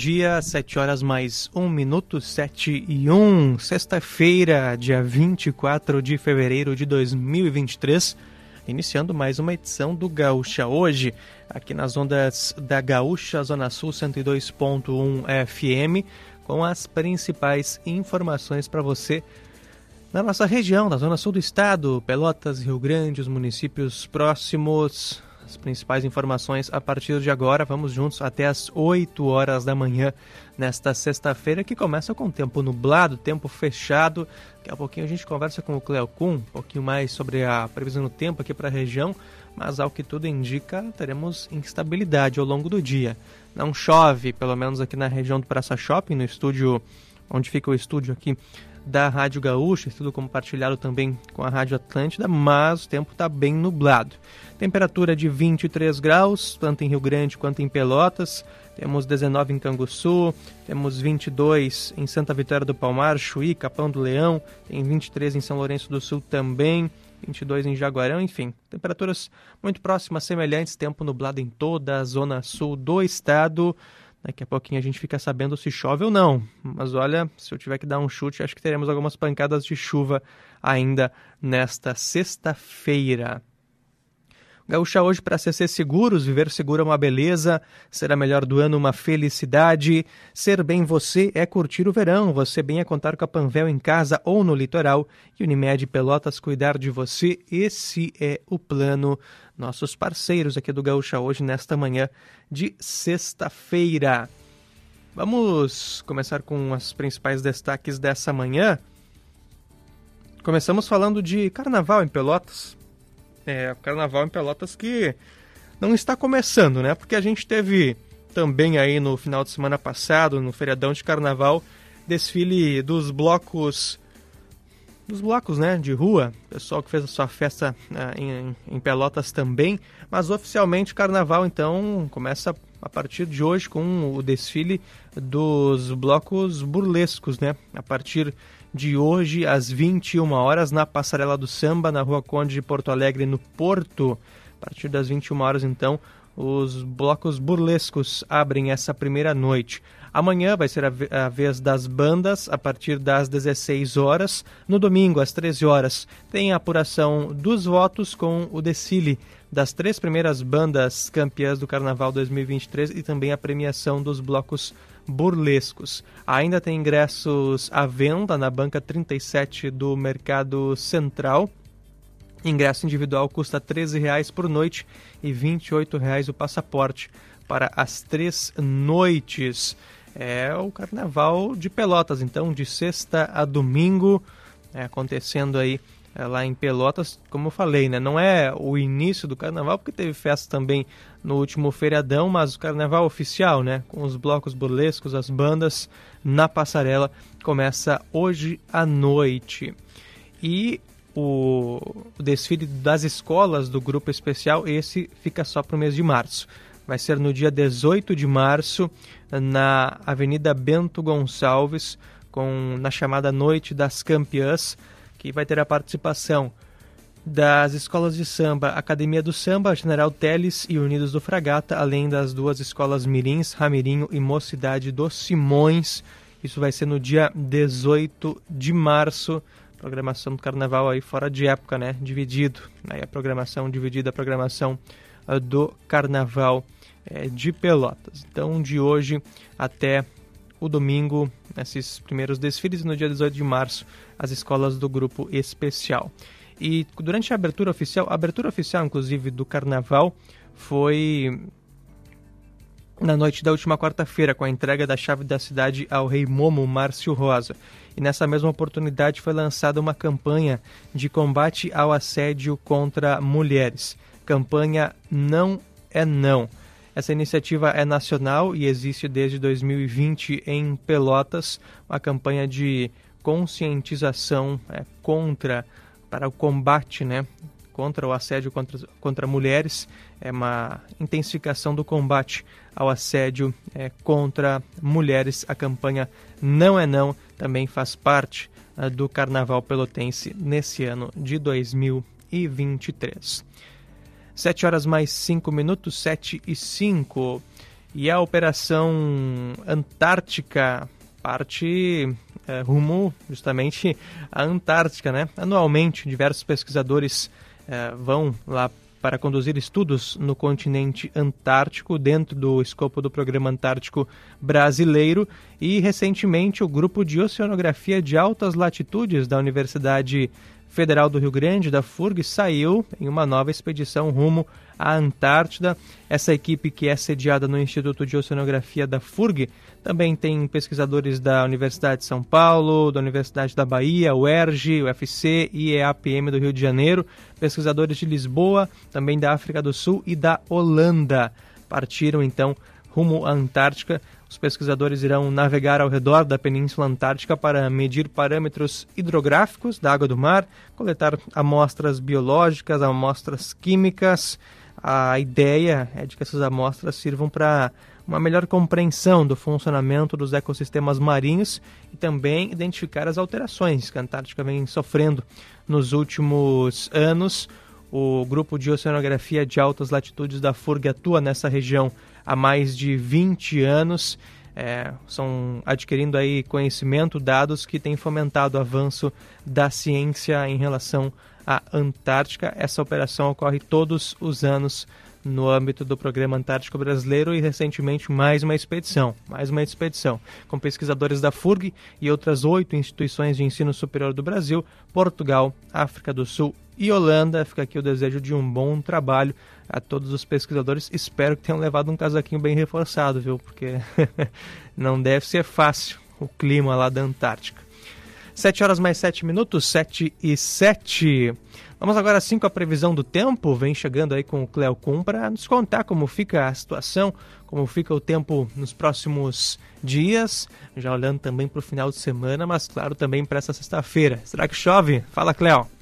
Dia, 7 horas mais 1 minuto, 7 e 1, sexta-feira, dia 24 de fevereiro de 2023, iniciando mais uma edição do Gaúcha Hoje, aqui nas ondas da Gaúcha Zona Sul 102.1 FM, com as principais informações para você na nossa região, na zona sul do estado, Pelotas, Rio Grande, os municípios próximos. As principais informações a partir de agora. Vamos juntos até as 8 horas da manhã nesta sexta-feira, que começa com tempo nublado, tempo fechado. Daqui a pouquinho a gente conversa com o Cleo Kuhn, um pouquinho mais sobre a previsão do tempo aqui para a região, mas ao que tudo indica, teremos instabilidade ao longo do dia. Não chove, pelo menos aqui na região do Praça Shopping, no estúdio onde fica o estúdio aqui da Rádio Gaúcha, tudo compartilhado também com a Rádio Atlântida, mas o tempo está bem nublado. Temperatura de 23 graus, tanto em Rio Grande quanto em Pelotas. Temos 19 em Canguçu, temos 22 em Santa Vitória do Palmar, Chuí, Capão do Leão, tem 23 em São Lourenço do Sul também, 22 em Jaguarão, enfim, temperaturas muito próximas, semelhantes, tempo nublado em toda a zona sul do estado. Daqui a pouquinho a gente fica sabendo se chove ou não. Mas olha, se eu tiver que dar um chute, acho que teremos algumas pancadas de chuva ainda nesta sexta-feira. Gaúcha hoje para CC Seguros, viver seguro é uma beleza, ser a melhor do ano uma felicidade, ser bem você é curtir o verão, você bem é contar com a Panvel em casa ou no litoral e Unimed Pelotas cuidar de você, esse é o plano. Nossos parceiros aqui do Gaúcha hoje nesta manhã de sexta-feira. Vamos começar com os principais destaques dessa manhã. Começamos falando de carnaval em Pelotas é, o Carnaval em Pelotas que não está começando, né? Porque a gente teve também aí no final de semana passado, no feriadão de Carnaval, desfile dos blocos dos blocos né, de rua, pessoal que fez a sua festa uh, em, em, Pelotas também, mas oficialmente o carnaval então começa a partir de hoje com o desfile dos blocos burlescos, né? A partir de hoje às 21 horas na Passarela do Samba, na Rua Conde de Porto Alegre, no Porto. A partir das 21 horas, então, os blocos burlescos abrem essa primeira noite. Amanhã vai ser a, vez das bandas, a partir das 16 horas. No domingo, às 13 horas, tem a apuração dos votos com o desfile das três primeiras bandas campeãs do Carnaval 2023 e também a premiação dos blocos burlescos. Ainda tem ingressos à venda na banca 37 do Mercado Central. Ingresso individual custa R$ 13,00 por noite e R$ 28,00 o passaporte para as três noites. É o Carnaval de Pelotas, então, de sexta a domingo, é, acontecendo aí é, lá em Pelotas, como eu falei, né? Não é o início do carnaval, porque teve festa também no último feriadão, mas o carnaval oficial, né? Com os blocos burlescos, as bandas na passarela, começa hoje à noite. E o, o desfile das escolas do grupo especial, esse fica só para o mês de março. Vai ser no dia 18 de março, na Avenida Bento Gonçalves, com, na chamada Noite das Campeãs que vai ter a participação das escolas de samba Academia do Samba, General Teles e Unidos do Fragata, além das duas escolas Mirins, Ramirinho e Mocidade dos Simões. Isso vai ser no dia 18 de março. Programação do carnaval aí fora de época, né? Dividido. Aí a programação dividida, a programação uh, do carnaval uh, de Pelotas. Então, de hoje até o domingo, esses primeiros desfiles, no dia 18 de março, as escolas do grupo especial. E durante a abertura oficial, a abertura oficial, inclusive, do carnaval foi na noite da última quarta-feira, com a entrega da chave da cidade ao rei Momo Márcio Rosa. E nessa mesma oportunidade foi lançada uma campanha de combate ao assédio contra mulheres. Campanha Não é Não. Essa iniciativa é nacional e existe desde 2020 em Pelotas, uma campanha de conscientização é, contra, para o combate, né, contra o assédio contra, contra mulheres, é uma intensificação do combate ao assédio é, contra mulheres. A campanha Não é Não também faz parte uh, do Carnaval Pelotense nesse ano de 2023. 7 horas mais 5 minutos, 7 e 5. E a Operação Antártica parte é, rumo justamente à Antártica, né? Anualmente, diversos pesquisadores é, vão lá para conduzir estudos no continente antártico dentro do escopo do Programa Antártico Brasileiro e recentemente o grupo de oceanografia de altas latitudes da Universidade Federal do Rio Grande, da FURG, saiu em uma nova expedição rumo à Antártida. Essa equipe, que é sediada no Instituto de Oceanografia da FURG, também tem pesquisadores da Universidade de São Paulo, da Universidade da Bahia, UERJ, UFC e EAPM do Rio de Janeiro, pesquisadores de Lisboa, também da África do Sul e da Holanda. Partiram então rumo à Antártica. Os pesquisadores irão navegar ao redor da Península Antártica para medir parâmetros hidrográficos da água do mar, coletar amostras biológicas, amostras químicas. A ideia é de que essas amostras sirvam para uma melhor compreensão do funcionamento dos ecossistemas marinhos e também identificar as alterações que a Antártica vem sofrendo nos últimos anos. O grupo de oceanografia de altas latitudes da FURG atua nessa região há mais de 20 anos. É, são adquirindo aí conhecimento, dados que têm fomentado o avanço da ciência em relação à Antártica. Essa operação ocorre todos os anos no âmbito do Programa Antártico Brasileiro e recentemente mais uma expedição, mais uma expedição, com pesquisadores da FURG e outras oito instituições de ensino superior do Brasil, Portugal, África do Sul e Holanda. Fica aqui o desejo de um bom trabalho a todos os pesquisadores. Espero que tenham levado um casaquinho bem reforçado, viu? Porque não deve ser fácil o clima lá da Antártica. 7 horas mais 7 minutos, 7 e 7. Vamos agora sim com a previsão do tempo. Vem chegando aí com o Cleo Kuhn para nos contar como fica a situação, como fica o tempo nos próximos dias, já olhando também para o final de semana, mas claro também para essa sexta-feira. Será que chove? Fala, Cleo.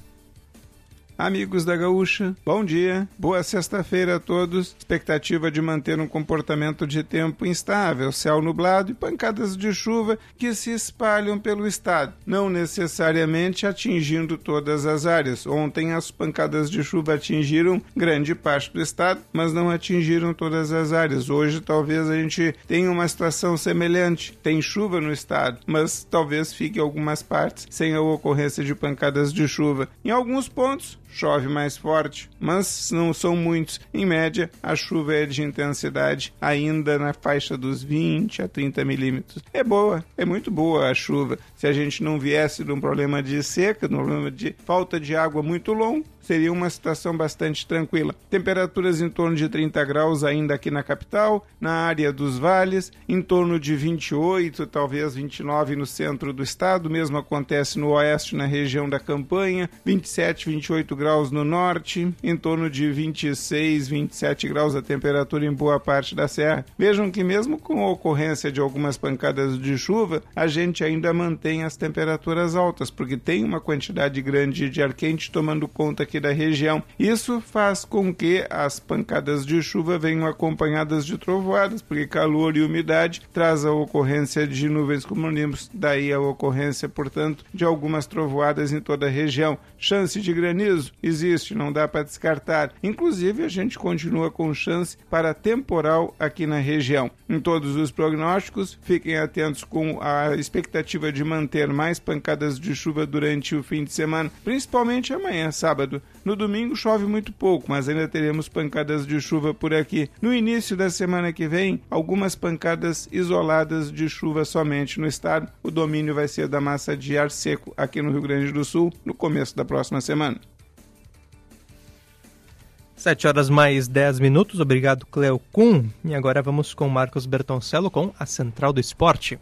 Amigos da Gaúcha, bom dia, boa sexta-feira a todos. Expectativa de manter um comportamento de tempo instável, céu nublado e pancadas de chuva que se espalham pelo estado, não necessariamente atingindo todas as áreas. Ontem as pancadas de chuva atingiram grande parte do estado, mas não atingiram todas as áreas. Hoje talvez a gente tenha uma situação semelhante. Tem chuva no estado, mas talvez fique algumas partes sem a ocorrência de pancadas de chuva. Em alguns pontos, chove mais forte, mas não são muitos. Em média, a chuva é de intensidade ainda na faixa dos 20 a 30 milímetros. É boa, é muito boa a chuva. Se a gente não viesse de um problema de seca, de um problema de falta de água muito longo, seria uma situação bastante tranquila. Temperaturas em torno de 30 graus ainda aqui na capital, na área dos vales, em torno de 28, talvez 29 no centro do estado, mesmo acontece no oeste, na região da campanha, 27, 28 graus no norte, em torno de 26, 27 graus a temperatura em boa parte da serra. Vejam que mesmo com a ocorrência de algumas pancadas de chuva, a gente ainda mantém as temperaturas altas, porque tem uma quantidade grande de ar quente tomando conta aqui da região. Isso faz com que as pancadas de chuva venham acompanhadas de trovoadas, porque calor e umidade traz a ocorrência de nuvens cumulonimbus, daí a ocorrência, portanto, de algumas trovoadas em toda a região. Chance de granizo existe, não dá para descartar. Inclusive, a gente continua com chance para temporal aqui na região. Em todos os prognósticos, fiquem atentos com a expectativa de manter mais pancadas de chuva durante o fim de semana, principalmente amanhã, sábado. No domingo chove muito pouco, mas ainda teremos pancadas de chuva por aqui. No início da semana que vem, algumas pancadas isoladas de chuva somente no estado. O domínio vai ser da massa de ar seco aqui no Rio Grande do Sul no começo da próxima semana. 7 horas mais 10 minutos, obrigado Cleo Kuhn. E agora vamos com Marcos Bertoncello com a Central do Esporte.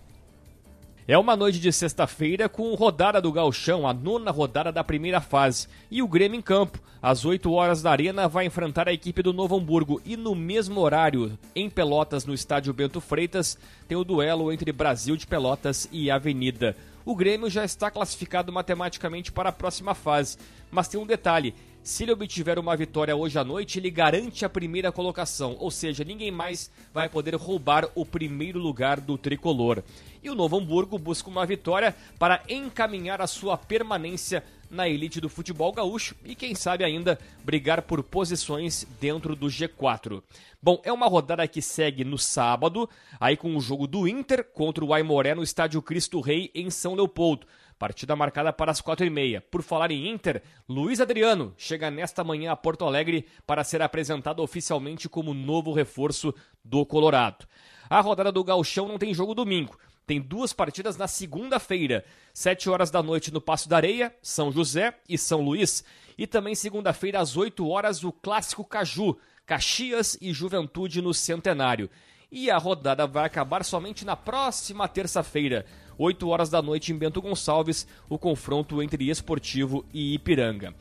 É uma noite de sexta-feira com rodada do Galchão, a nona rodada da primeira fase. E o Grêmio em campo. Às 8 horas da Arena vai enfrentar a equipe do Novo Hamburgo. E no mesmo horário, em Pelotas, no estádio Bento Freitas, tem o duelo entre Brasil de Pelotas e Avenida. O Grêmio já está classificado matematicamente para a próxima fase. Mas tem um detalhe: se ele obtiver uma vitória hoje à noite, ele garante a primeira colocação, ou seja, ninguém mais vai poder roubar o primeiro lugar do tricolor. E o Novo Hamburgo busca uma vitória para encaminhar a sua permanência na elite do futebol gaúcho e quem sabe ainda brigar por posições dentro do G4. Bom, é uma rodada que segue no sábado, aí com o jogo do Inter contra o Aimoré no estádio Cristo Rei em São Leopoldo. Partida marcada para as quatro e meia. Por falar em Inter, Luiz Adriano chega nesta manhã a Porto Alegre para ser apresentado oficialmente como novo reforço do Colorado. A rodada do Galchão não tem jogo domingo. Tem duas partidas na segunda-feira, sete horas da noite no Passo da Areia, São José e São Luís. E também segunda-feira, às 8 horas, o Clássico Caju, Caxias e Juventude no Centenário. E a rodada vai acabar somente na próxima terça-feira, 8 horas da noite em Bento Gonçalves, o confronto entre Esportivo e Ipiranga.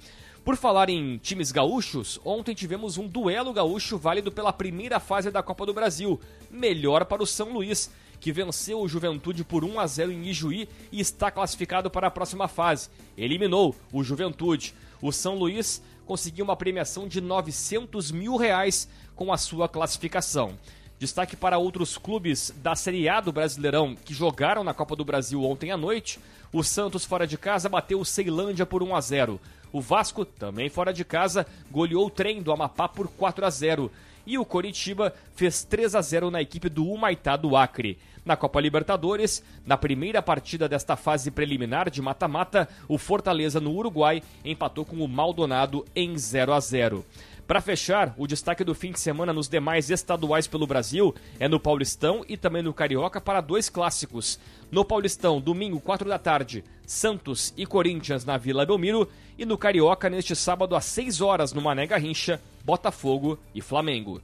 Por falar em times gaúchos, ontem tivemos um duelo gaúcho válido pela primeira fase da Copa do Brasil, melhor para o São Luís, que venceu o Juventude por 1 a 0 em Ijuí e está classificado para a próxima fase. Eliminou o Juventude. O São Luís conseguiu uma premiação de 900 mil reais com a sua classificação. Destaque para outros clubes da Série A do Brasileirão que jogaram na Copa do Brasil ontem à noite. O Santos fora de casa bateu o Ceilândia por 1 a 0. O Vasco, também fora de casa, goleou o trem do Amapá por 4 a 0. E o Coritiba fez 3 a 0 na equipe do Humaitá do Acre. Na Copa Libertadores, na primeira partida desta fase preliminar de mata-mata, o Fortaleza no Uruguai empatou com o Maldonado em 0 a 0. Para fechar, o destaque do fim de semana nos demais estaduais pelo Brasil é no Paulistão e também no Carioca para dois clássicos. No Paulistão, domingo, 4 da tarde, Santos e Corinthians na Vila Belmiro. E no Carioca, neste sábado, às 6 horas, no Mané Garrincha, Botafogo e Flamengo.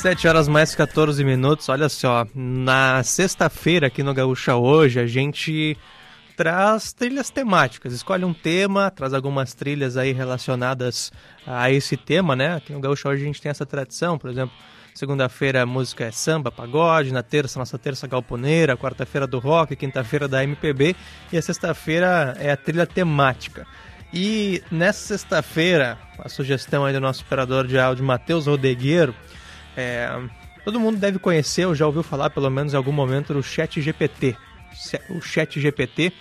7 horas mais 14 minutos. Olha só, na sexta-feira aqui no Gaúcha hoje, a gente traz trilhas temáticas. Escolhe um tema, traz algumas trilhas aí relacionadas a esse tema, né? Aqui no Gaúcha hoje a gente tem essa tradição, por exemplo, segunda-feira a música é samba, pagode, na terça nossa terça galponeira, quarta-feira do rock, quinta-feira da MPB e a sexta-feira é a trilha temática. E nessa sexta-feira, a sugestão aí do nosso operador de áudio, Matheus Rodegueiro, é, todo mundo deve conhecer ou já ouviu falar, pelo menos em algum momento, do Chat GPT. O Chat GPT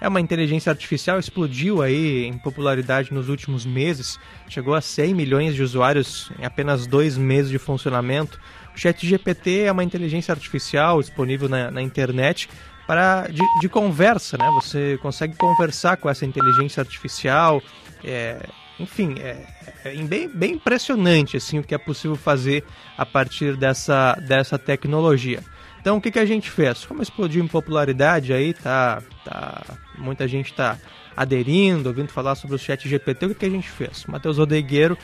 é uma inteligência artificial, explodiu aí em popularidade nos últimos meses, chegou a 100 milhões de usuários em apenas dois meses de funcionamento. O Chat GPT é uma inteligência artificial disponível na, na internet para de, de, conversa, né? Você consegue conversar com essa inteligência artificial, é, enfim, é, é, bem, bem impressionante assim o que é possível fazer a partir dessa, dessa tecnologia. Então o que, que a gente fez? Como explodiu em popularidade aí, tá, tá muita gente está aderindo, ouvindo falar sobre o chat GPT, o que, que a gente fez? O Matheus Odegueiro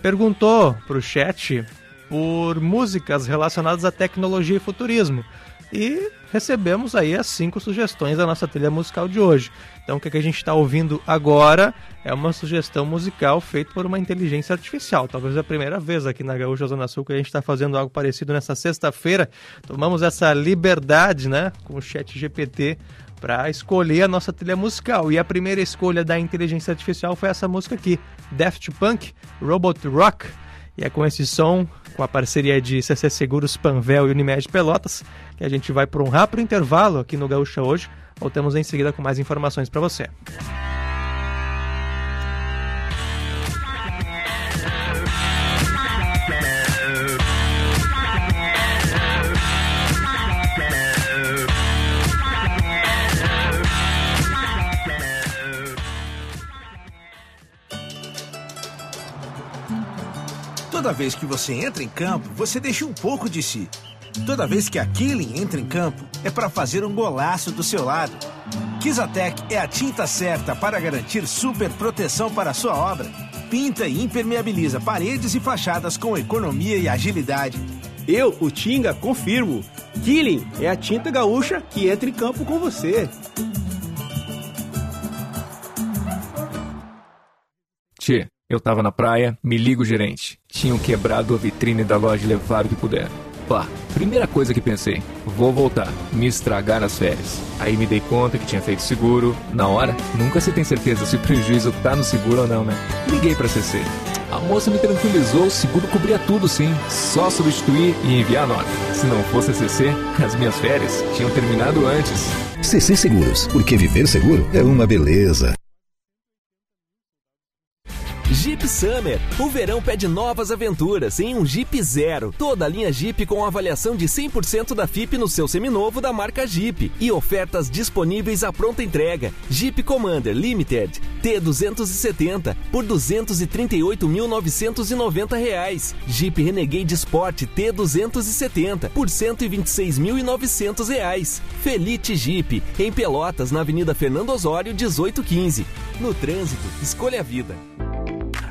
perguntou para o chat por músicas relacionadas à tecnologia e futurismo. E recebemos aí as cinco sugestões da nossa trilha musical de hoje. Então o que, a gente está ouvindo agora é uma sugestão musical feita por uma inteligência artificial. Talvez é a primeira vez aqui na Gaúcha Zona Sul que a gente está fazendo algo parecido nessa sexta-feira. Tomamos essa liberdade, né, com o chat GPT para escolher a nossa trilha musical. E a primeira escolha da inteligência artificial foi essa música aqui, Daft Punk, Robot Rock. E é com esse som, com a parceria de CC Seguros, Panvel e Unimed Pelotas, que a gente vai por um rápido intervalo aqui no Gaúcha hoje. Voltamos em seguida com mais informações para você. Toda vez que você entra em campo, você deixa um pouco de si. Toda vez que a Killing entra em campo, é para fazer um golaço do seu lado. Kizatec é a tinta certa para garantir super proteção para a sua obra. Pinta e impermeabiliza paredes e fachadas com economia e agilidade. Eu, o Tinga, confirmo. Killing é a tinta gaúcha que entra em campo com você. Tchê, eu tava na praia, me liga o gerente. Tinham quebrado a vitrine da loja e levaram o que puderam. Pá, primeira coisa que pensei, vou voltar, me estragar nas férias. Aí me dei conta que tinha feito seguro. Na hora, nunca se tem certeza se o prejuízo tá no seguro ou não, né? Liguei pra CC. A moça me tranquilizou, o seguro cobria tudo sim. Só substituir e enviar a nota. Se não fosse a CC, as minhas férias tinham terminado antes. CC Seguros, porque viver seguro é uma beleza. Jeep Summer. O verão pede novas aventuras em um Jeep Zero. Toda a linha Jeep com avaliação de 100% da FIP no seu seminovo da marca Jeep. E ofertas disponíveis à pronta entrega. Jeep Commander Limited T270 por 238.990 reais. Jeep Renegade Sport T270 por 126.900 reais. Felite Jeep em Pelotas na Avenida Fernando Osório 1815. No trânsito, escolha a vida.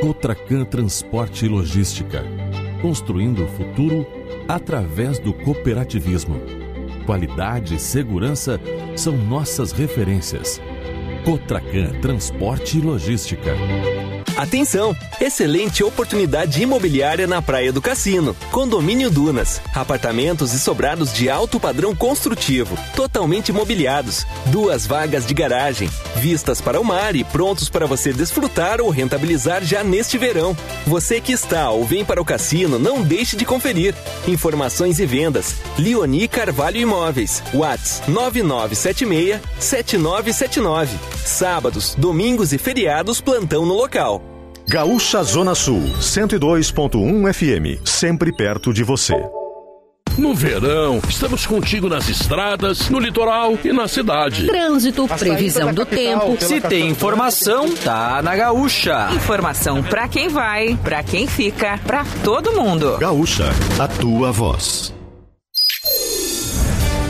Cotracan Transporte e Logística. Construindo o futuro através do cooperativismo. Qualidade e segurança são nossas referências. Cotracan Transporte e Logística. Atenção! Excelente oportunidade imobiliária na Praia do Cassino. Condomínio Dunas. Apartamentos e sobrados de alto padrão construtivo, totalmente mobiliados. Duas vagas de garagem, vistas para o mar e prontos para você desfrutar ou rentabilizar já neste verão. Você que está ou vem para o cassino, não deixe de conferir. Informações e vendas. Leoni Carvalho Imóveis. Whats 9976 7979. Sábados, domingos e feriados plantão no local. Gaúcha Zona Sul, 102.1 FM, sempre perto de você. No verão, estamos contigo nas estradas, no litoral e na cidade. Trânsito, previsão do tempo. Se tem informação, tá na Gaúcha. Informação para quem vai, para quem fica, para todo mundo. Gaúcha, a tua voz.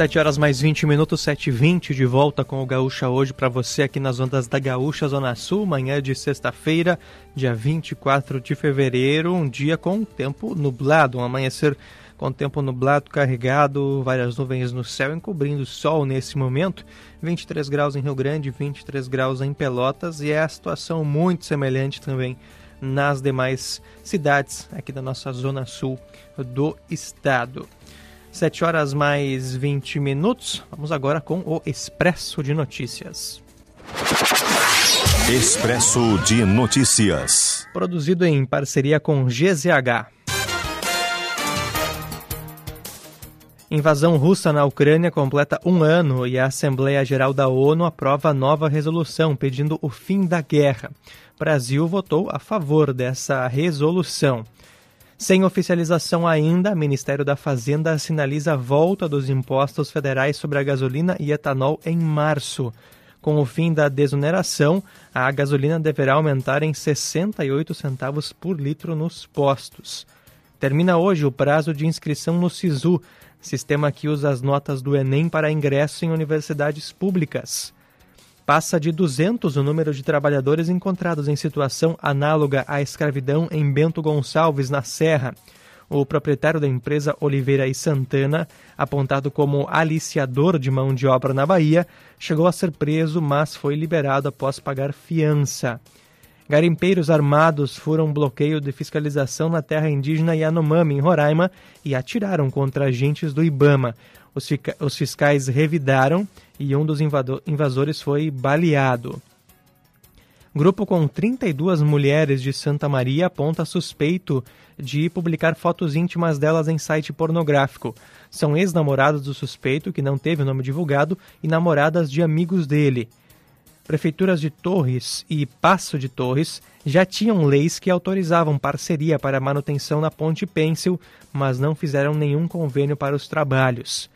7 horas mais 20 minutos, 7 e 20 de volta com o Gaúcha hoje para você aqui nas ondas da Gaúcha Zona Sul, manhã de sexta-feira, dia 24 de fevereiro, um dia com tempo nublado, um amanhecer com tempo nublado, carregado, várias nuvens no céu encobrindo o sol nesse momento, 23 graus em Rio Grande, 23 graus em Pelotas e é a situação muito semelhante também nas demais cidades aqui da nossa Zona Sul do estado. 7 horas mais 20 minutos. Vamos agora com o Expresso de Notícias. Expresso de Notícias. Produzido em parceria com GZH. Invasão russa na Ucrânia completa um ano e a Assembleia Geral da ONU aprova nova resolução pedindo o fim da guerra. Brasil votou a favor dessa resolução. Sem oficialização ainda, o Ministério da Fazenda sinaliza a volta dos impostos federais sobre a gasolina e etanol em março. Com o fim da desoneração, a gasolina deverá aumentar em 68 centavos por litro nos postos. Termina hoje o prazo de inscrição no SISU, sistema que usa as notas do Enem para ingresso em universidades públicas passa de 200 o número de trabalhadores encontrados em situação análoga à escravidão em Bento Gonçalves, na Serra. O proprietário da empresa Oliveira e Santana, apontado como aliciador de mão de obra na Bahia, chegou a ser preso, mas foi liberado após pagar fiança. Garimpeiros armados foram bloqueio de fiscalização na terra indígena Yanomami, em Roraima, e atiraram contra agentes do Ibama. Os, os fiscais revidaram e um dos invasores foi baleado. Grupo com 32 mulheres de Santa Maria aponta suspeito de publicar fotos íntimas delas em site pornográfico. São ex-namorados do suspeito, que não teve o nome divulgado, e namoradas de amigos dele. Prefeituras de Torres e Passo de Torres já tinham leis que autorizavam parceria para manutenção na Ponte Pêncil, mas não fizeram nenhum convênio para os trabalhos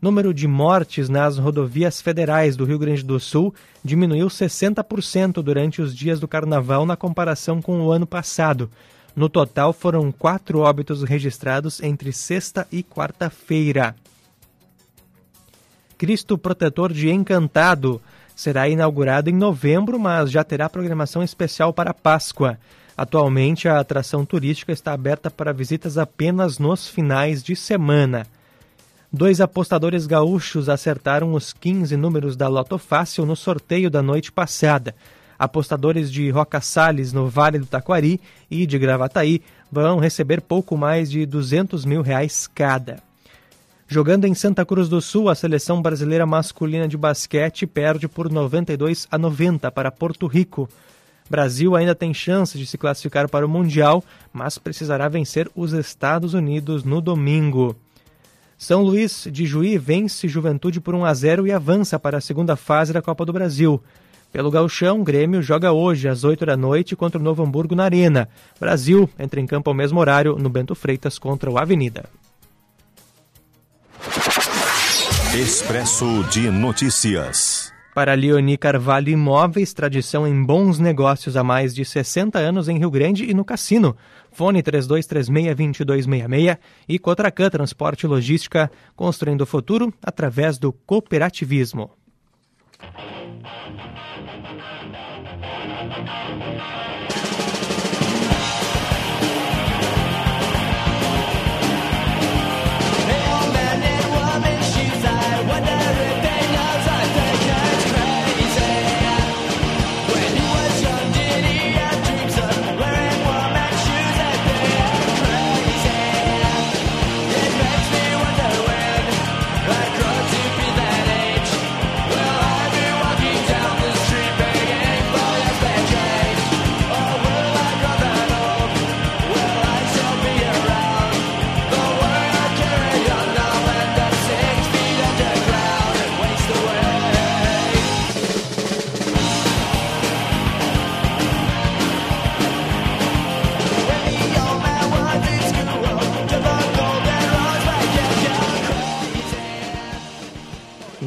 número de mortes nas rodovias federais do Rio Grande do Sul diminuiu 60% durante os dias do carnaval na comparação com o ano passado. No total, foram quatro óbitos registrados entre sexta e quarta-feira. Cristo Protetor de Encantado será inaugurado em novembro, mas já terá programação especial para Páscoa. Atualmente, a atração turística está aberta para visitas apenas nos finais de semana. Dois apostadores gaúchos acertaram os 15 números da Loto Fácil no sorteio da noite passada. Apostadores de Roca Salles, no Vale do Taquari, e de Gravataí vão receber pouco mais de 200 mil reais cada. Jogando em Santa Cruz do Sul, a seleção brasileira masculina de basquete perde por 92 a 90 para Porto Rico. Brasil ainda tem chance de se classificar para o Mundial, mas precisará vencer os Estados Unidos no domingo. São Luís de Juí vence Juventude por 1 a 0 e avança para a segunda fase da Copa do Brasil. Pelo Gauchão, Grêmio joga hoje às 8 da noite contra o Novo Hamburgo na Arena. Brasil entra em campo ao mesmo horário no Bento Freitas contra o Avenida. Expresso de Notícias. Para Leoni Carvalho Imóveis, tradição em bons negócios há mais de 60 anos em Rio Grande e no Cassino. Fone 3236-2266 e Cotracan Transporte e Logística, construindo o futuro através do cooperativismo.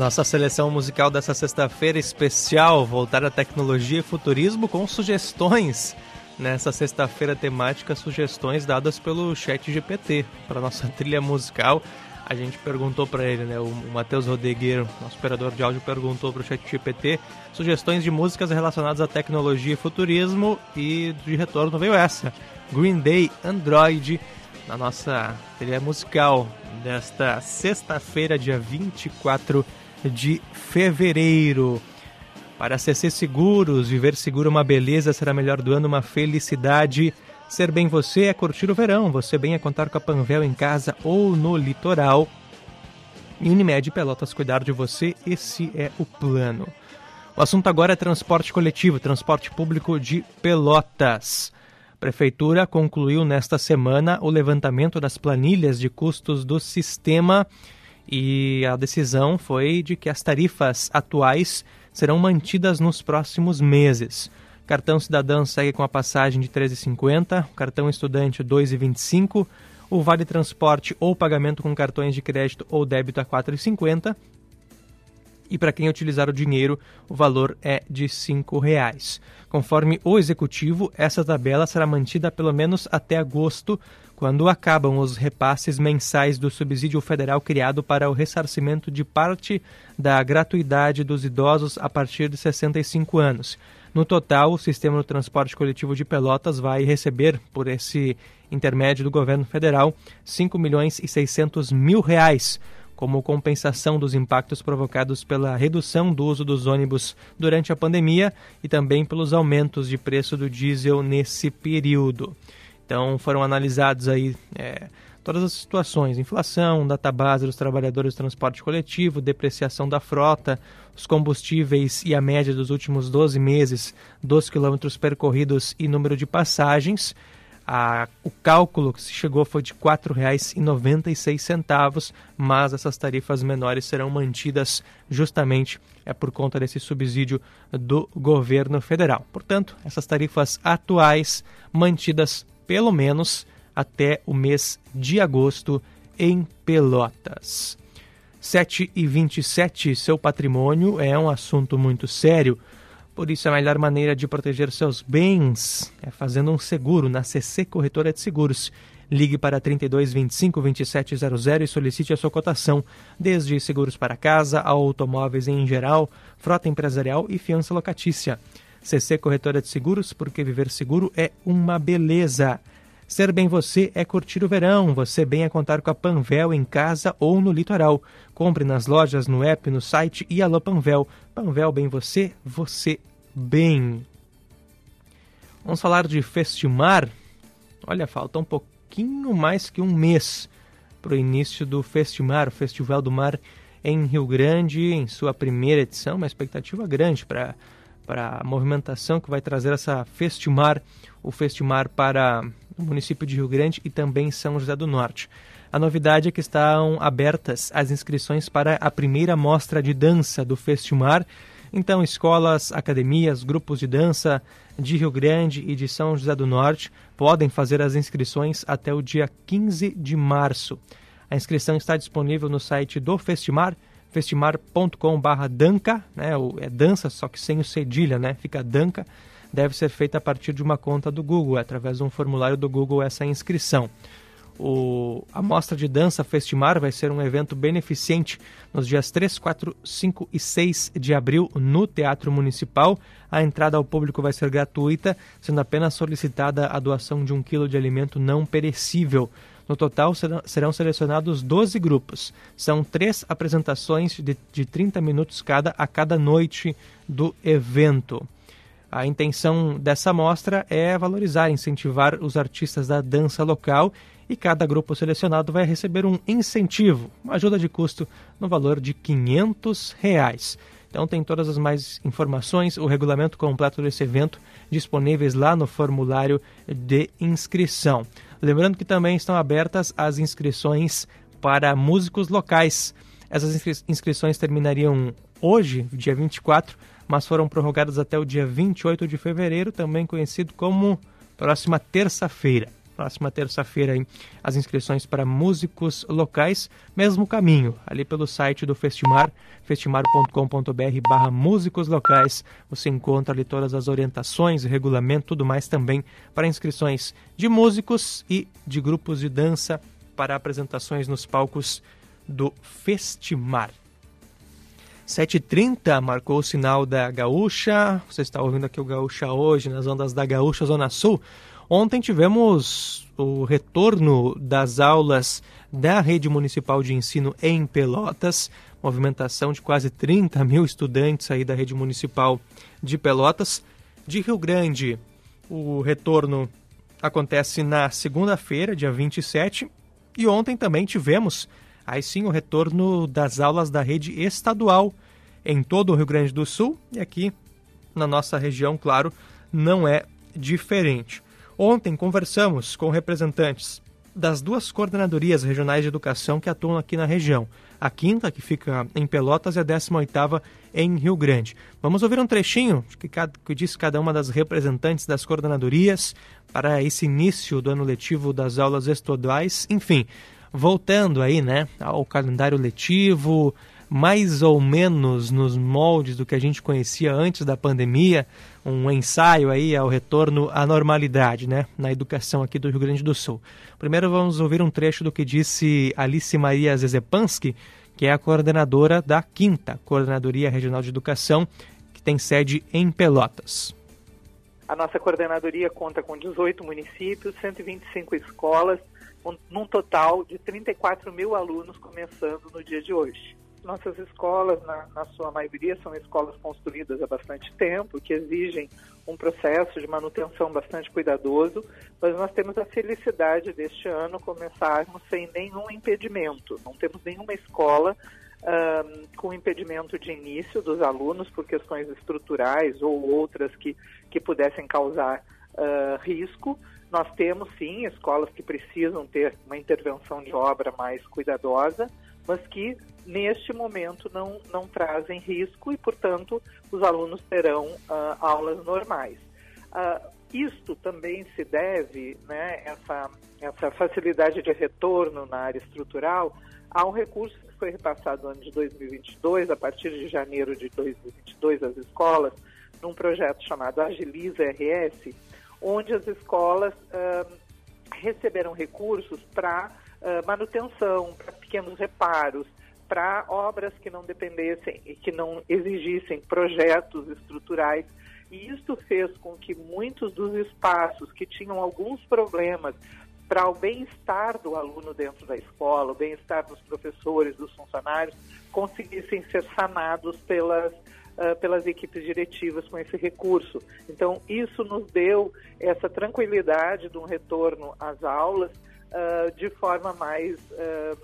Nossa seleção musical dessa sexta-feira especial, voltada à tecnologia e futurismo com sugestões. Nessa sexta-feira temática, sugestões dadas pelo chat GPT para nossa trilha musical. A gente perguntou para ele, né? O, Matheus Rodegueiro, nosso operador de áudio, perguntou para o ChatGPT sugestões de músicas relacionadas à tecnologia e futurismo e de retorno veio essa: Green Day Android, na nossa trilha musical desta sexta-feira, dia 24 de fevereiro. Para CC Seguros, viver seguro é uma beleza, será melhor do ano, uma felicidade. Ser bem você é curtir o verão, você bem é contar com a Panvel em casa ou no litoral. Unimed Pelotas cuidar de você, esse é o plano. O assunto agora é transporte coletivo, transporte público de Pelotas. A Prefeitura concluiu nesta semana o levantamento das planilhas de custos do sistema e a decisão foi de que as tarifas atuais serão mantidas nos próximos meses. Cartão cidadão segue com a passagem de R$ 13,50, cartão estudante R$ 2,25, o vale transporte ou pagamento com cartões de crédito ou débito a R$ 4,50 e para quem utilizar o dinheiro, o valor é de R$ 5,00. Conforme o executivo, essa tabela será mantida pelo menos até agosto, quando acabam os repasses mensais do subsídio federal criado para o ressarcimento de parte da gratuidade dos idosos a partir de 65 anos. No total, o sistema do transporte coletivo de Pelotas vai receber, por esse intermédio do governo federal, 5 milhões e 600 mil reais como compensação dos impactos provocados pela redução do uso dos ônibus durante a pandemia e também pelos aumentos de preço do diesel nesse período. Então foram analisados aí é, todas as situações: inflação, database dos trabalhadores do transporte coletivo, depreciação da frota, os combustíveis e a média dos últimos 12 meses dos quilômetros percorridos e número de passagens. A, o cálculo que se chegou foi de R$ 4,96, mas essas tarifas menores serão mantidas justamente é por conta desse subsídio do governo federal. Portanto, essas tarifas atuais mantidas pelo menos até o mês de agosto em Pelotas. 7 e 27, seu patrimônio é um assunto muito sério por isso, a melhor maneira de proteger seus bens é fazendo um seguro na CC Corretora de Seguros. Ligue para 3225 2700 e solicite a sua cotação, desde seguros para casa, automóveis em geral, frota empresarial e fiança locatícia. CC Corretora de Seguros, porque viver seguro é uma beleza. Ser bem você é curtir o verão. Você bem é contar com a Panvel em casa ou no litoral. Compre nas lojas, no app, no site e alô Panvel. Panvel bem você, você bem. Vamos falar de Festimar. Olha, falta um pouquinho mais que um mês para o início do Festimar, o Festival do Mar em Rio Grande, em sua primeira edição. Uma expectativa grande para para a movimentação que vai trazer essa Festimar, o Festimar para o município de Rio Grande e também São José do Norte. A novidade é que estão abertas as inscrições para a primeira mostra de dança do Festimar. Então, escolas, academias, grupos de dança de Rio Grande e de São José do Norte podem fazer as inscrições até o dia 15 de março. A inscrição está disponível no site do Festimar, festimar.com.br danca, né, é dança, só que sem o cedilha, né, fica danca, deve ser feita a partir de uma conta do Google, através de um formulário do Google essa inscrição. O, a Mostra de Dança Festimar vai ser um evento beneficente nos dias 3, 4, 5 e 6 de abril no Teatro Municipal. A entrada ao público vai ser gratuita, sendo apenas solicitada a doação de um quilo de alimento não perecível. No total, serão selecionados 12 grupos. São três apresentações de, de 30 minutos cada a cada noite do evento. A intenção dessa mostra é valorizar, incentivar os artistas da dança local e cada grupo selecionado vai receber um incentivo, uma ajuda de custo no valor de 500 reais. Então tem todas as mais informações, o regulamento completo desse evento disponíveis lá no formulário de inscrição. Lembrando que também estão abertas as inscrições para músicos locais. Essas inscri inscrições terminariam hoje, dia 24, mas foram prorrogadas até o dia 28 de fevereiro, também conhecido como próxima terça-feira próxima terça-feira as inscrições para músicos locais, mesmo caminho, ali pelo site do Festimar, festimar.com.br barra músicos locais, você encontra ali todas as orientações, regulamento, tudo mais também para inscrições de músicos e de grupos de dança para apresentações nos palcos do Festimar. 7h30 marcou o sinal da Gaúcha. Você está ouvindo aqui o Gaúcha hoje, nas ondas da Gaúcha Zona Sul. Ontem tivemos o retorno das aulas da Rede Municipal de Ensino em Pelotas. Movimentação de quase 30 mil estudantes aí da Rede Municipal de Pelotas. De Rio Grande, o retorno acontece na segunda-feira, dia 27. E ontem também tivemos aí sim o retorno das aulas da rede estadual em todo o Rio Grande do Sul e aqui na nossa região, claro, não é diferente. Ontem conversamos com representantes das duas coordenadorias regionais de educação que atuam aqui na região. A quinta, que fica em Pelotas, e a 18 em Rio Grande. Vamos ouvir um trechinho que, que diz cada uma das representantes das coordenadorias para esse início do ano letivo das aulas estaduais. Enfim, voltando aí, né, ao calendário letivo, mais ou menos nos moldes do que a gente conhecia antes da pandemia, um ensaio aí ao retorno à normalidade, né, na educação aqui do Rio Grande do Sul. Primeiro vamos ouvir um trecho do que disse Alice Maria Zezepansky, que é a coordenadora da quinta Coordenadoria Regional de Educação, que tem sede em Pelotas. A nossa coordenadoria conta com 18 municípios, 125 escolas, num total de 34 mil alunos começando no dia de hoje. Nossas escolas, na, na, sua maioria, são escolas construídas há bastante tempo, que exigem um processo de manutenção bastante cuidadoso, mas nós temos a felicidade deste ano começarmos sem nenhum impedimento. Não temos nenhuma escola um, com impedimento de início dos alunos por questões estruturais ou outras que, que pudessem causar uh, risco. Nós temos sim escolas que precisam ter uma intervenção de obra mais cuidadosa, mas que neste momento não, não trazem risco e, portanto, os alunos terão uh, aulas normais. Uh, isto também se deve, né, essa, essa facilidade de retorno na área estrutural, a um recurso que foi repassado no ano de 2022, a partir de janeiro de 2022, às escolas, num projeto chamado Agiliza RS, onde as escolas uh, receberam recursos para manutenção, para pequenos reparos, para obras que não dependessem e que não exigissem projetos estruturais. E isso fez com que muitos dos espaços que tinham alguns problemas para o bem-estar do aluno dentro da escola, o bem-estar dos professores, dos funcionários, conseguissem ser sanados pelas uh, pelas equipes diretivas com esse recurso. Então, isso nos deu essa tranquilidade de um retorno às aulas uh, de forma mais, uh,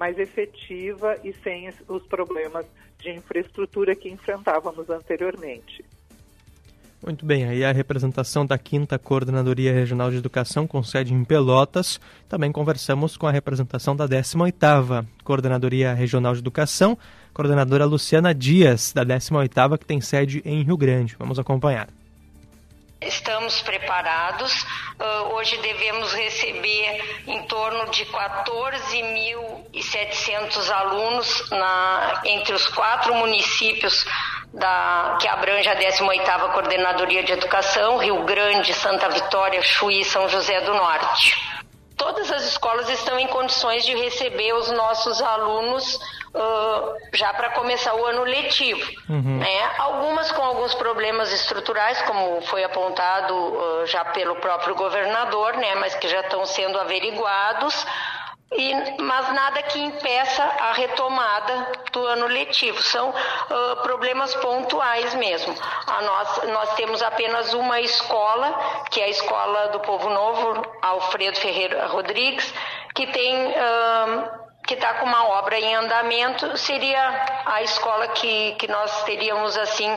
mais efetiva e sem os problemas de infraestrutura que enfrentávamos anteriormente. Muito bem, aí a representação da 5 Coordenadoria Regional de Educação com sede em Pelotas. Também conversamos com a representação da 18ª Coordenadoria Regional de Educação, coordenadora Luciana Dias, da 18ª, que tem sede em Rio Grande. Vamos acompanhar. Estamos preparados. Uh, hoje devemos receber em torno de 14.700 alunos na, entre os quatro municípios da, que abrange a 18ª Coordenadoria de Educação, Rio Grande, Santa Vitória, Chuí e São José do Norte. Todas as escolas estão em condições de receber os nossos alunos uh, já para começar o ano letivo. Uhum. Né? Algumas com alguns problemas estruturais, como foi apontado uh, já pelo próprio governador, né? mas que já estão sendo averiguados. E, mas nada que impeça a retomada do ano letivo. São uh, problemas pontuais mesmo. A nós, nós temos apenas uma escola, que é a Escola do Povo Novo, Alfredo Ferreira Rodrigues, que tem. Uh, que está com uma obra em andamento, seria a escola que, que nós teríamos assim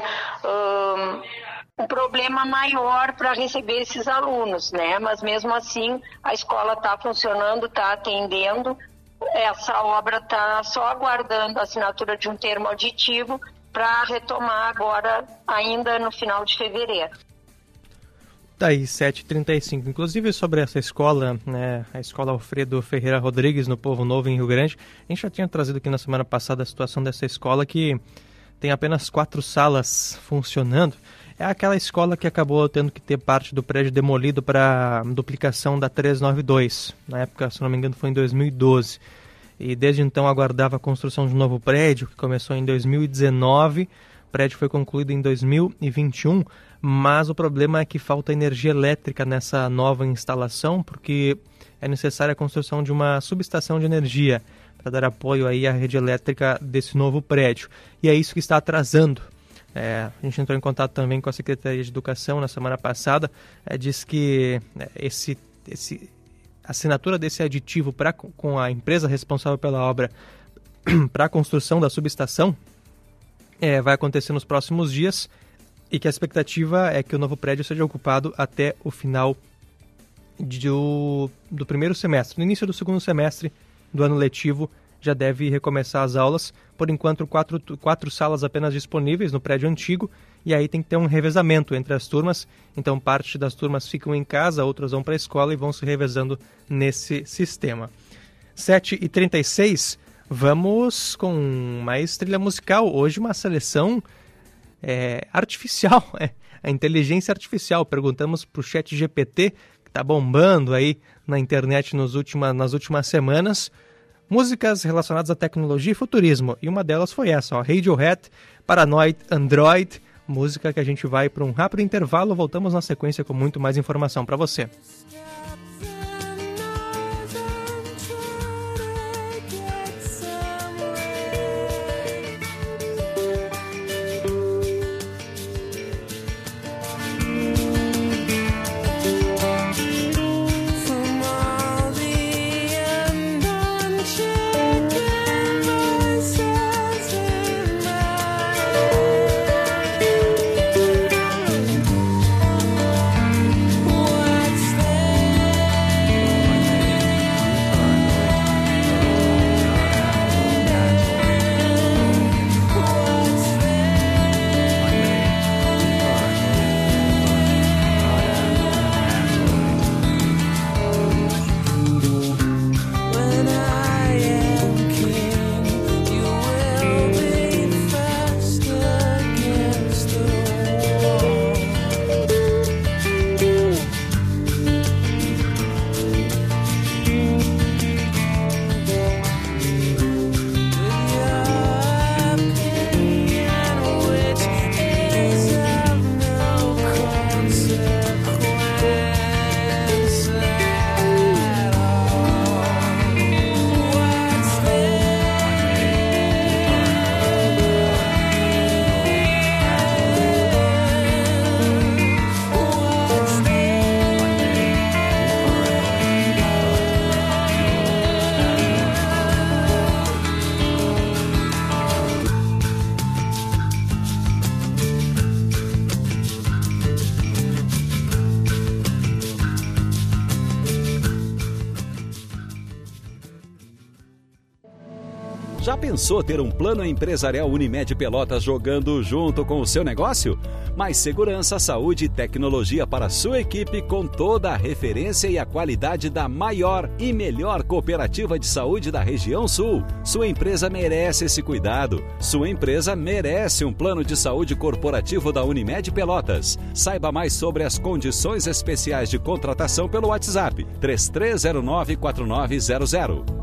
um, um problema maior para receber esses alunos, né? Mas mesmo assim a escola está funcionando, está atendendo. Essa obra está só aguardando a assinatura de um termo auditivo para retomar agora, ainda no final de fevereiro. Tá aí, 7h35. Inclusive sobre essa escola, né, a escola Alfredo Ferreira Rodrigues, no Povo Novo, em Rio Grande, a gente já tinha trazido aqui na semana passada a situação dessa escola que tem apenas quatro salas funcionando. É aquela escola que acabou tendo que ter parte do prédio demolido para duplicação da 392. Na época, se não me engano, foi em 2012. e desde então aguardava a construção de um novo prédio, que começou em 2019. Prédio foi concluído em 2021, mas o problema é que falta energia elétrica nessa nova instalação, porque é necessária a construção de uma subestação de energia para dar apoio aí à rede elétrica desse novo prédio. E é isso que está atrasando. É, a gente entrou em contato também com a Secretaria de Educação na semana passada, é, diz que é, esse, esse assinatura desse aditivo pra, com a empresa responsável pela obra para a construção da subestação é, vai acontecer nos próximos dias e que a expectativa é que o novo prédio seja ocupado até o final do, do primeiro semestre. No início do segundo semestre do ano letivo já deve recomeçar as aulas. Por enquanto, quatro, quatro salas apenas disponíveis no prédio antigo e aí tem que ter um revezamento entre as turmas. Então, parte das turmas ficam em casa, outras vão para a escola e vão se revezando nesse sistema. 7h36, vamos com mais trilha musical. Hoje, uma seleção é, artificial, é, a inteligência artificial. Perguntamos para o chat GPT, que está bombando aí na internet nos última, nas últimas semanas, músicas relacionadas à tecnologia e futurismo. E uma delas foi essa, ó, Radiohead, Paranoid Android, música que a gente vai para um rápido intervalo. Voltamos na sequência com muito mais informação para você. Pensou ter um plano empresarial Unimed Pelotas jogando junto com o seu negócio? Mais segurança, saúde e tecnologia para sua equipe com toda a referência e a qualidade da maior e melhor cooperativa de saúde da região sul. Sua empresa merece esse cuidado. Sua empresa merece um plano de saúde corporativo da Unimed Pelotas. Saiba mais sobre as condições especiais de contratação pelo WhatsApp 3309 4900.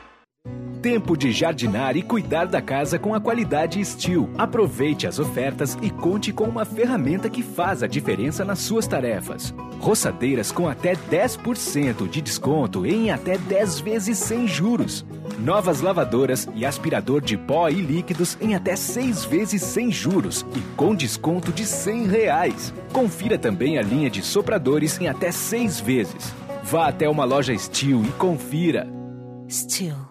Tempo de jardinar e cuidar da casa com a qualidade Steel. Aproveite as ofertas e conte com uma ferramenta que faz a diferença nas suas tarefas. Roçadeiras com até 10% de desconto em até 10 vezes sem juros. Novas lavadoras e aspirador de pó e líquidos em até 6 vezes sem juros e com desconto de 100 reais. Confira também a linha de sopradores em até 6 vezes. Vá até uma loja Steel e confira. Steel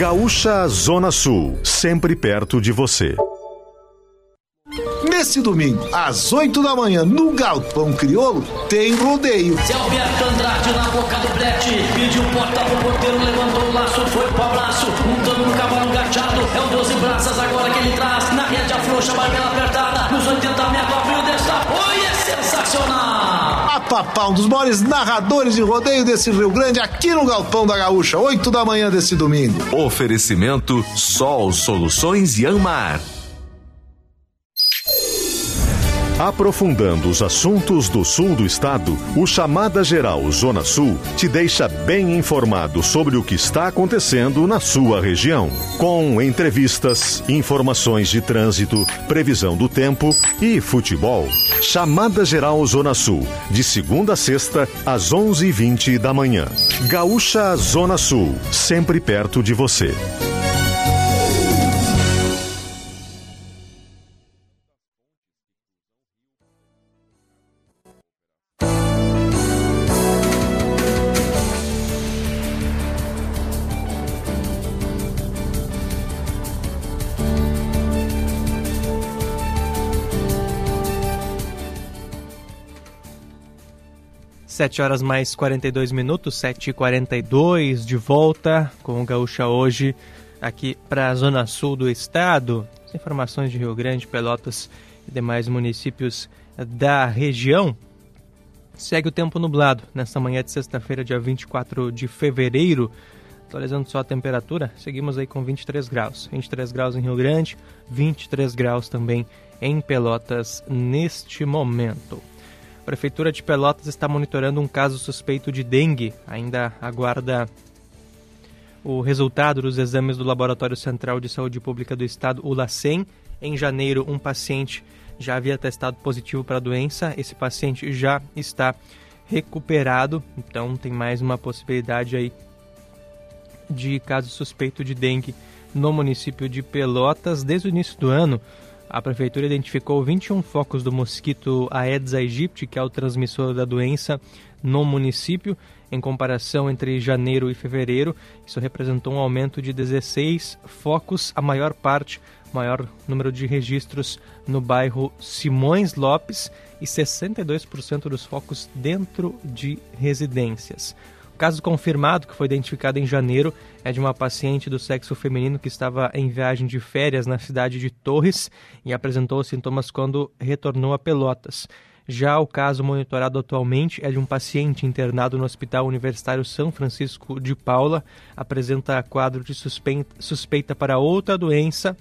Gaúcha Zona Sul, sempre perto de você. Nesse domingo, às 8 da manhã, no Galpão Crioulo, tem rodeio. Zé Alberto Andrade na boca do brete, pediu porta pro porteiro, levantou o laço, foi pro abraço, montando no cavalo gateado, é o 12 braças agora que ele traz, na rede afrouxa, barbela apertada, nos 80 metros abriu destapou e é sensacional! A Papá, um dos maiores narradores de rodeio desse Rio Grande, aqui no Galpão da Gaúcha, 8 da manhã desse domingo. Oferecimento Sol Soluções Yanmar. Aprofundando os assuntos do sul do estado, o Chamada Geral Zona Sul te deixa bem informado sobre o que está acontecendo na sua região. Com entrevistas, informações de trânsito, previsão do tempo e futebol. Chamada Geral Zona Sul, de segunda a sexta, às 11h20 da manhã. Gaúcha Zona Sul, sempre perto de você. Sete horas mais 42 minutos, 7 e 42 de volta com o Gaúcha hoje aqui para a zona sul do estado. As informações de Rio Grande, Pelotas e demais municípios da região. Segue o tempo nublado nesta manhã de sexta-feira, dia 24 de fevereiro. Atualizando só a temperatura, seguimos aí com 23 graus. 23 graus em Rio Grande, 23 graus também em Pelotas neste momento. A Prefeitura de Pelotas está monitorando um caso suspeito de dengue. Ainda aguarda o resultado dos exames do Laboratório Central de Saúde Pública do Estado, o LACEN. Em janeiro, um paciente já havia testado positivo para a doença. Esse paciente já está recuperado, então tem mais uma possibilidade aí de caso suspeito de dengue no município de Pelotas. Desde o início do ano, a prefeitura identificou 21 focos do mosquito Aedes aegypti, que é o transmissor da doença, no município. Em comparação entre janeiro e fevereiro, isso representou um aumento de 16 focos, a maior parte, maior número de registros no bairro Simões Lopes e 62% dos focos dentro de residências caso confirmado, que foi identificado em janeiro, é de uma paciente do sexo feminino que estava em viagem de férias na cidade de Torres e apresentou sintomas quando retornou a Pelotas. Já o caso monitorado atualmente é de um paciente internado no Hospital Universitário São Francisco de Paula, apresenta quadro de suspeita, suspeita para outra doença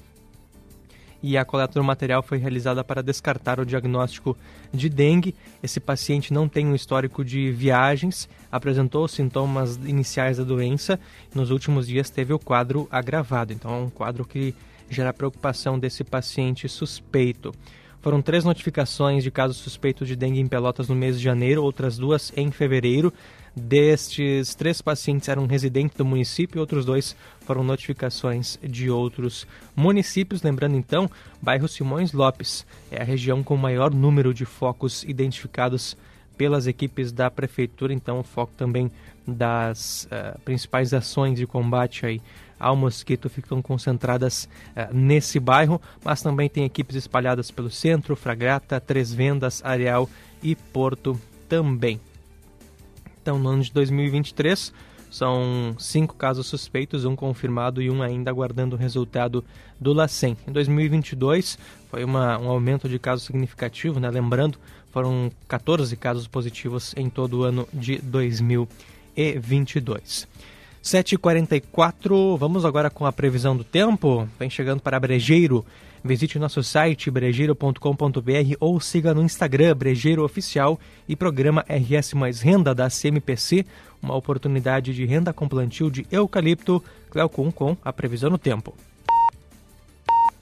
e a coleta do material foi realizada para descartar o diagnóstico de dengue. Esse paciente não tem um histórico de viagens, apresentou sintomas iniciais da doença, nos últimos dias teve o quadro agravado. Então, é um quadro que gera preocupação desse paciente suspeito. Foram três notificações de casos suspeitos de dengue em Pelotas no mês de janeiro, outras duas em fevereiro. Destes três pacientes eram residentes do município, outros dois foram notificações de outros municípios. Lembrando então, bairro Simões Lopes é a região com o maior número de focos identificados pelas equipes da prefeitura, então o foco também das uh, principais ações de combate aí ao mosquito ficam concentradas uh, nesse bairro, mas também tem equipes espalhadas pelo centro, Fragrata, Três Vendas, Areal e Porto também. Então, no ano de 2023, são cinco casos suspeitos, um confirmado e um ainda aguardando o resultado do LACEN. Em 2022, foi uma, um aumento de casos significativo, né? lembrando, foram 14 casos positivos em todo o ano de 2022. 7h44, vamos agora com a previsão do tempo. Vem chegando para Brejeiro Visite nosso site brejeiro.com.br ou siga no Instagram Brejeiro Oficial e programa RS Mais Renda da CMPC, uma oportunidade de renda com plantio de eucalipto. Cleocum com a previsão no tempo.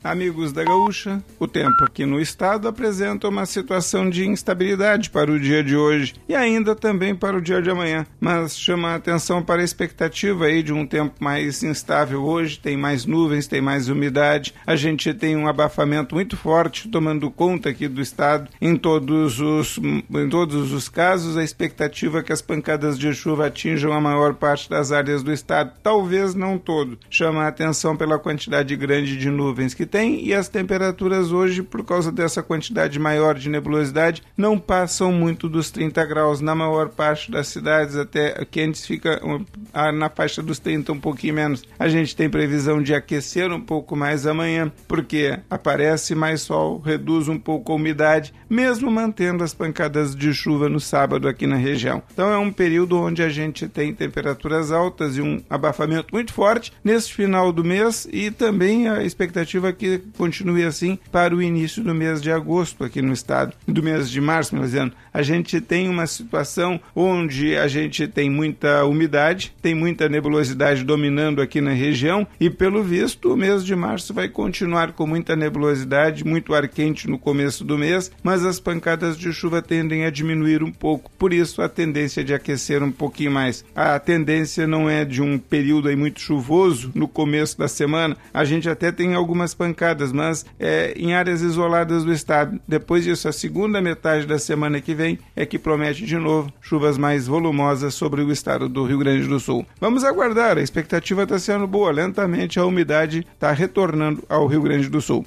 Amigos da Gaúcha, o tempo aqui no estado apresenta uma situação de instabilidade para o dia de hoje e ainda também para o dia de amanhã, mas chama a atenção para a expectativa aí de um tempo mais instável hoje, tem mais nuvens, tem mais umidade, a gente tem um abafamento muito forte tomando conta aqui do estado. Em todos os em todos os casos, a expectativa é que as pancadas de chuva atinjam a maior parte das áreas do estado, talvez não todo. Chama a atenção pela quantidade grande de nuvens que tem e as temperaturas hoje, por causa dessa quantidade maior de nebulosidade, não passam muito dos 30 graus na maior parte das cidades, até que antes fica na faixa dos 30, um pouquinho menos. A gente tem previsão de aquecer um pouco mais amanhã, porque aparece mais sol, reduz um pouco a umidade, mesmo mantendo as pancadas de chuva no sábado aqui na região. Então é um período onde a gente tem temperaturas altas e um abafamento muito forte nesse final do mês e também a expectativa que continue assim para o início do mês de agosto aqui no estado, do mês de março, melhor dizendo. A gente tem uma situação onde a gente tem muita umidade, tem muita nebulosidade dominando aqui na região e pelo visto o mês de março vai continuar com muita nebulosidade, muito ar quente no começo do mês, mas as pancadas de chuva tendem a diminuir um pouco. Por isso a tendência de aquecer um pouquinho mais. A tendência não é de um período aí muito chuvoso no começo da semana. A gente até tem algumas pancadas mas é, em áreas isoladas do estado. Depois disso, a segunda metade da semana que vem é que promete de novo chuvas mais volumosas sobre o estado do Rio Grande do Sul. Vamos aguardar, a expectativa está sendo boa. Lentamente a umidade está retornando ao Rio Grande do Sul.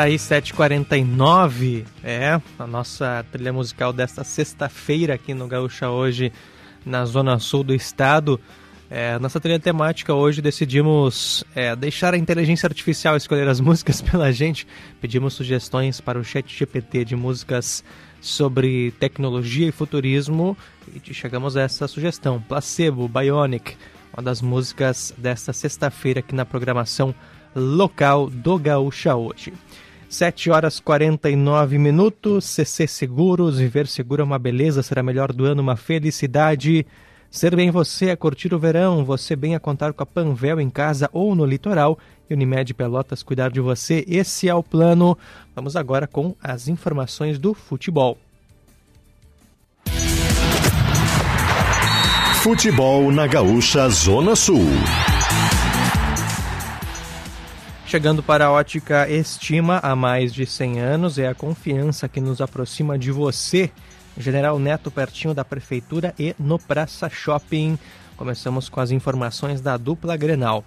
Aí, 7h49. É, a nossa trilha musical desta sexta-feira aqui no Gaúcha hoje, na zona sul do estado. É, nossa trilha temática hoje decidimos é, deixar a inteligência artificial escolher as músicas pela gente. Pedimos sugestões para o chat GPT de músicas sobre tecnologia e futurismo e chegamos a essa sugestão. Placebo, Bionic, uma das músicas desta sexta-feira aqui na programação local do Gaúcha hoje. 7 horas 49 minutos. CC Seguros, viver seguro é uma beleza, será melhor do ano, uma felicidade. Ser bem você a curtir o verão, você bem a contar com a Panvel em casa ou no litoral. E Unimed Pelotas cuidar de você, esse é o plano. Vamos agora com as informações do futebol. Futebol na Gaúcha Zona Sul. Chegando para a ótica Estima há mais de 100 anos, é a confiança que nos aproxima de você. General Neto, pertinho da Prefeitura e no Praça Shopping. Começamos com as informações da dupla Grenal.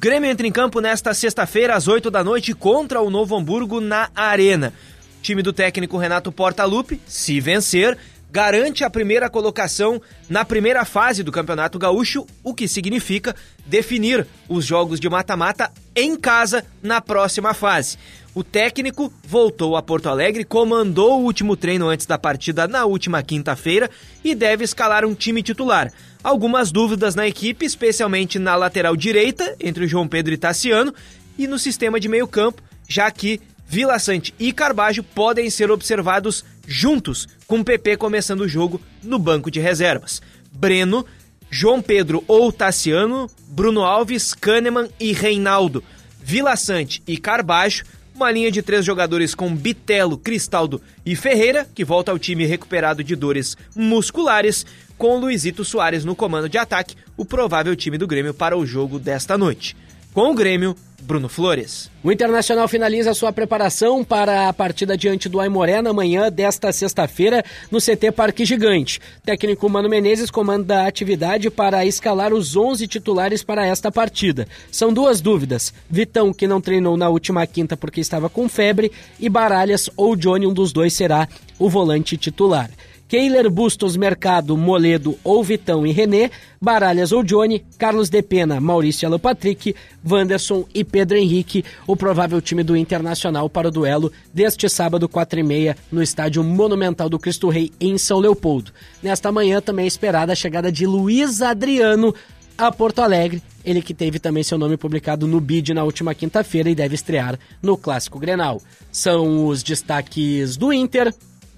Grêmio entra em campo nesta sexta-feira, às 8 da noite, contra o Novo Hamburgo na Arena. Time do técnico Renato Portaluppi, se vencer, garante a primeira colocação na primeira fase do Campeonato Gaúcho, o que significa definir os jogos de mata-mata em casa na próxima fase. O técnico voltou a Porto Alegre, comandou o último treino antes da partida na última quinta-feira e deve escalar um time titular. Algumas dúvidas na equipe, especialmente na lateral direita, entre o João Pedro e Tassiano, e no sistema de meio-campo, já que Vila Sante e Carbajo podem ser observados juntos, com PP começando o jogo no banco de reservas. Breno, João Pedro ou Tassiano, Bruno Alves, Kahneman e Reinaldo. Vila Sante e Carbajo, uma linha de três jogadores com Bitelo, Cristaldo e Ferreira, que volta ao time recuperado de dores musculares, com Luizito Soares no comando de ataque, o provável time do Grêmio para o jogo desta noite. Com o Grêmio, Bruno Flores. O Internacional finaliza sua preparação para a partida diante do Aimoré na manhã desta sexta-feira no CT Parque Gigante. técnico Mano Menezes comanda a atividade para escalar os 11 titulares para esta partida. São duas dúvidas: Vitão, que não treinou na última quinta porque estava com febre, e Baralhas ou Johnny, um dos dois será o volante titular. Keiler, Bustos, Mercado, Moledo ou Vitão e René, Baralhas ou Johnny, Carlos De Pena, Maurício Alan Patrick, Wanderson e Pedro Henrique, o provável time do Internacional para o duelo deste sábado, 4 e meia, no estádio Monumental do Cristo Rei, em São Leopoldo. Nesta manhã também é esperada a chegada de Luiz Adriano a Porto Alegre, ele que teve também seu nome publicado no BID na última quinta-feira e deve estrear no Clássico Grenal. São os destaques do Inter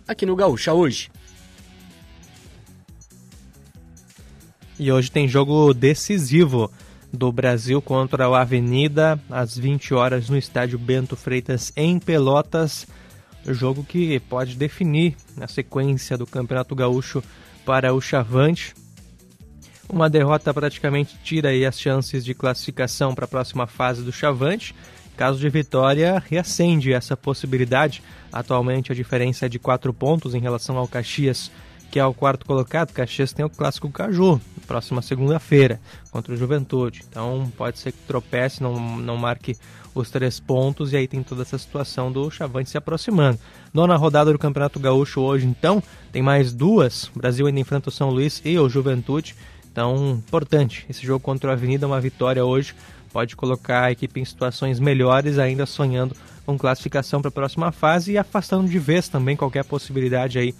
aqui no Gaúcha hoje. E hoje tem jogo decisivo do Brasil contra o Avenida às 20 horas no estádio Bento Freitas em Pelotas. Jogo que pode definir a sequência do Campeonato Gaúcho para o Chavante. Uma derrota praticamente tira as chances de classificação para a próxima fase do Chavante. Caso de vitória, reacende essa possibilidade. Atualmente a diferença é de 4 pontos em relação ao Caxias que é o quarto colocado, Caxias tem o clássico Caju, próxima segunda-feira, contra o Juventude. Então pode ser que tropece, não, não marque os três pontos e aí tem toda essa situação do Chavante se aproximando. Nona rodada do Campeonato Gaúcho hoje, então, tem mais duas. O Brasil ainda enfrenta o São Luís e o Juventude. Então, importante, esse jogo contra o Avenida, uma vitória hoje, pode colocar a equipe em situações melhores, ainda sonhando com classificação para a próxima fase e afastando de vez também qualquer possibilidade aí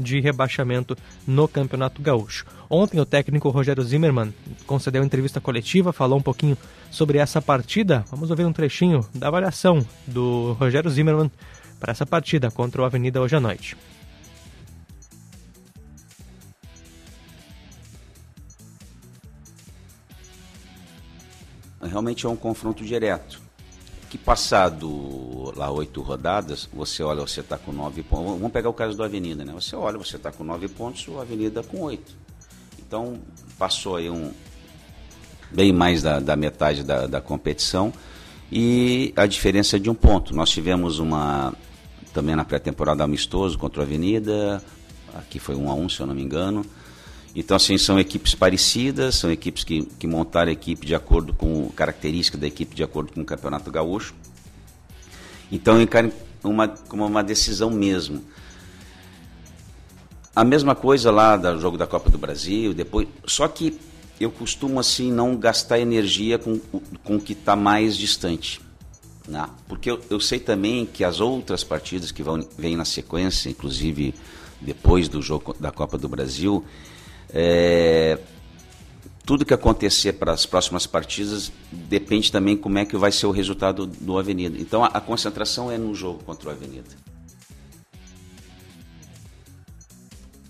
de rebaixamento no Campeonato Gaúcho. Ontem o técnico Rogério Zimmermann concedeu entrevista coletiva, falou um pouquinho sobre essa partida. Vamos ouvir um trechinho da avaliação do Rogério Zimmermann para essa partida contra o Avenida hoje à noite. Realmente é um confronto direto que passado lá oito rodadas, você olha, você está com nove pontos. Vamos pegar o caso do Avenida, né? Você olha, você está com nove pontos, o Avenida com oito. Então, passou aí um bem mais da, da metade da, da, competição e a diferença é de um ponto. Nós tivemos uma também na pré-temporada amistoso contra o Avenida, aqui foi um a um, se eu não me engano. Então, assim, são equipes parecidas, são equipes que, que montaram a equipe de acordo com característica da equipe, de acordo com o Campeonato Gaúcho. Então, encarem uma, como uma decisão mesmo. A mesma coisa lá do jogo da Copa do Brasil, depois. Só que eu costumo, assim, não gastar energia com, com o que está mais distante. Né? Porque eu, eu sei também que as outras partidas que vão, vêm na sequência, inclusive depois do jogo da Copa do Brasil, é, tudo que acontecer para as próximas partidas depende também como é que vai ser o resultado do Avenida. Então a, a concentração é no jogo contra o Avenida.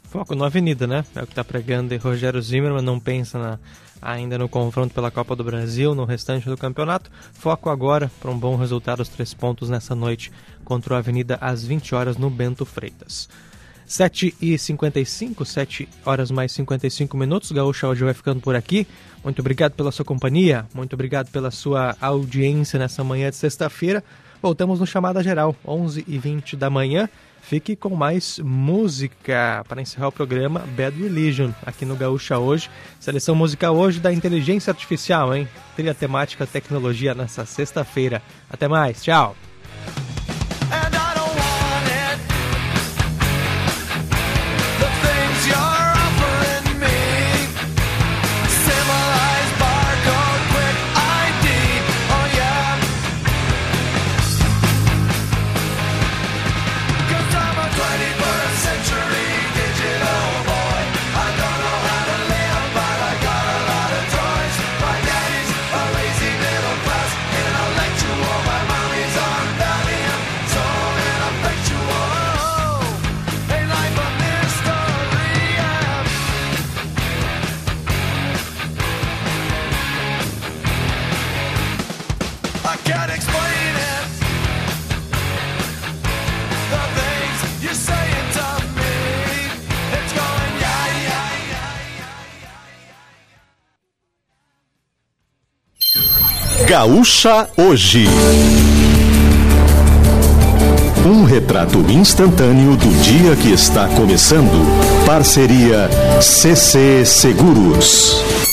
Foco no Avenida, né? É o que está pregando e Rogério Zimmermann não pensa na, ainda no confronto pela Copa do Brasil, no restante do campeonato. Foco agora para um bom resultado, os três pontos nessa noite contra o Avenida às 20 horas no Bento Freitas. 7h55, 7 horas mais 55 minutos. Gaúcha hoje vai ficando por aqui. Muito obrigado pela sua companhia, muito obrigado pela sua audiência nessa manhã de sexta-feira. Voltamos no Chamada Geral, 11h20 da manhã. Fique com mais música para encerrar o programa Bad Religion aqui no Gaúcha hoje. Seleção musical hoje da inteligência artificial, hein? Trilha temática tecnologia nessa sexta-feira. Até mais, tchau! Gaúcha Hoje. Um retrato instantâneo do dia que está começando. Parceria CC Seguros.